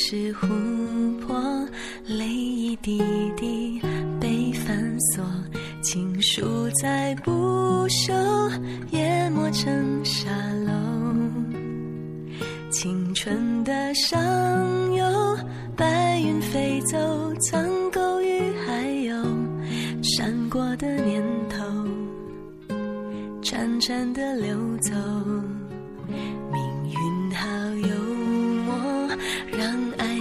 是琥珀，泪一滴滴被反锁，情书再不朽，也磨成沙漏。青春的上游，白云飞走，苍狗与海鸥闪过的念头，潺潺的流走。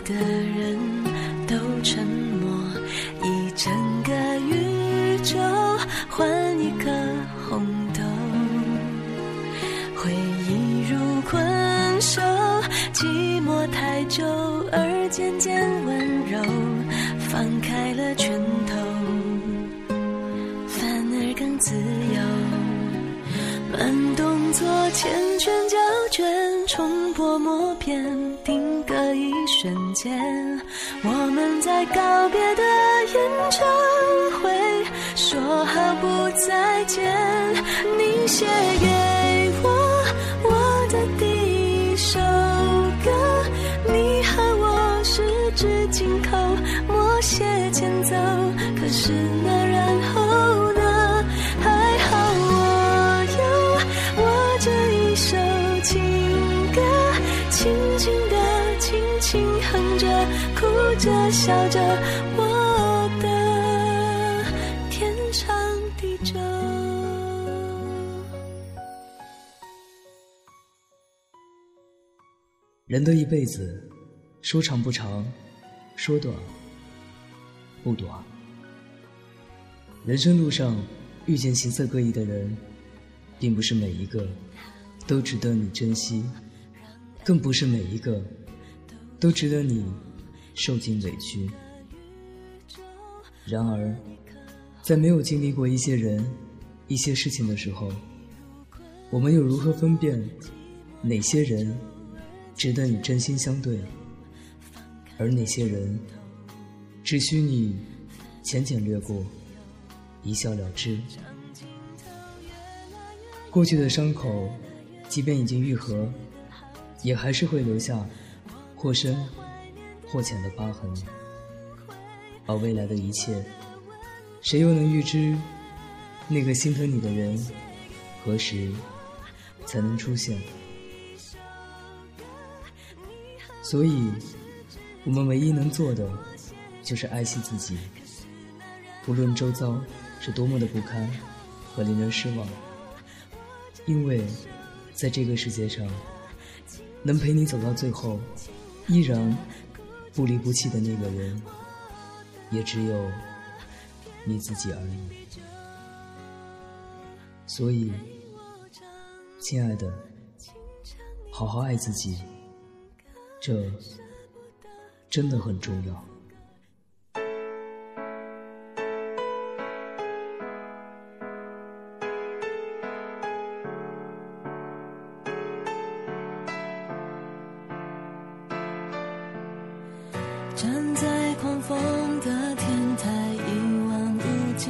的人都沉默一整个宇宙换一颗红豆回忆如困兽寂寞太久而渐渐温柔放开了拳头反而更自由。缱绻胶卷，重播默片，定格一瞬间。我们在告别的演唱会，说好不再见。你写给我我的第一首歌，你和我。十指紧扣默写前奏，可是那轻轻哼着，哭着笑着，我的天长地久。人的一辈子，说长不长。说短不短，人生路上遇见形色各异的人，并不是每一个都值得你珍惜，更不是每一个都值得你受尽委屈。然而，在没有经历过一些人、一些事情的时候，我们又如何分辨哪些人值得你真心相对？而哪些人，只需你浅浅掠过，一笑了之。过去的伤口，即便已经愈合，也还是会留下或深或浅的疤痕。而未来的一切，谁又能预知那个心疼你的人何时才能出现？所以。我们唯一能做的，就是爱惜自己，不论周遭是多么的不堪和令人失望，因为，在这个世界上，能陪你走到最后，依然不离不弃的那个人，也只有你自己而已。所以，亲爱的，好好爱自己，这。真的很重要。站在狂风的天台，一望无际，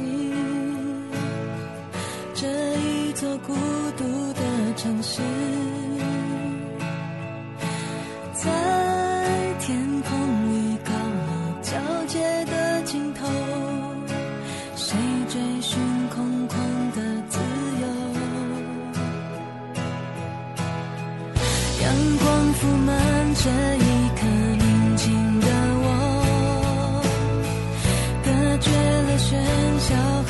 这一座孤独的城市，在天空与高楼交界的尽头，谁追寻空旷的自由？阳光铺满这一刻宁静。喧嚣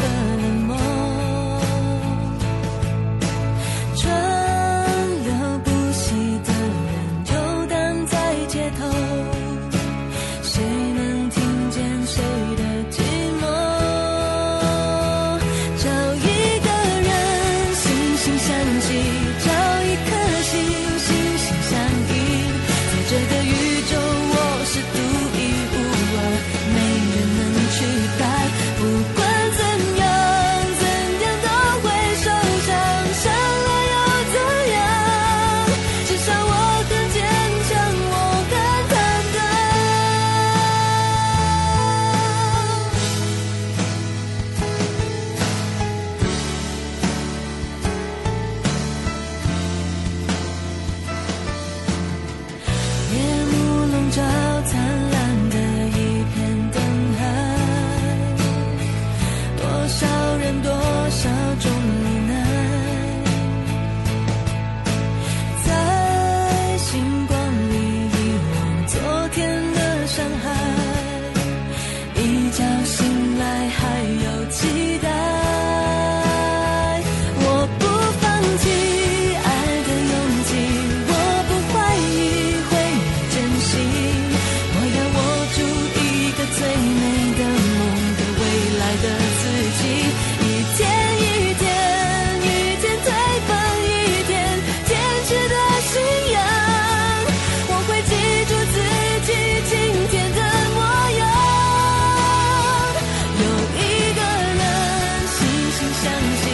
心相惜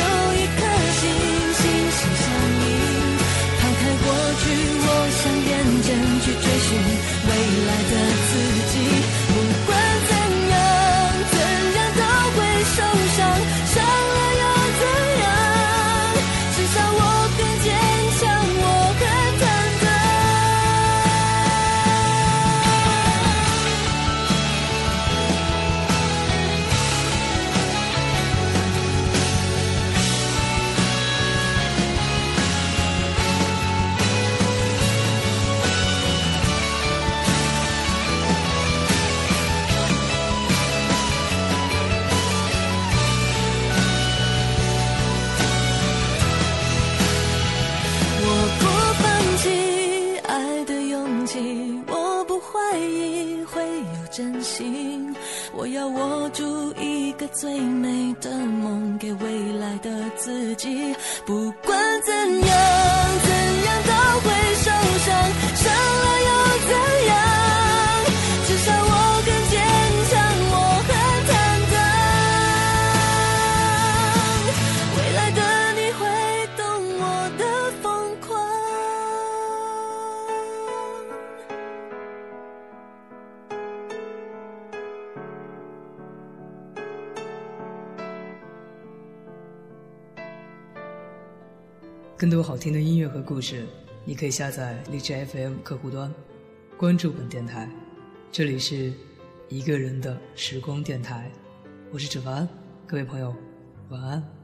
有一颗心心心相印抛开过去我想认真去追寻未来的真心，我要握住一个最美的梦，给未来的自己。不管怎样，更多好听的音乐和故事，你可以下载荔枝 FM 客户端，关注本电台。这里是一个人的时光电台，我是芷凡，各位朋友，晚安。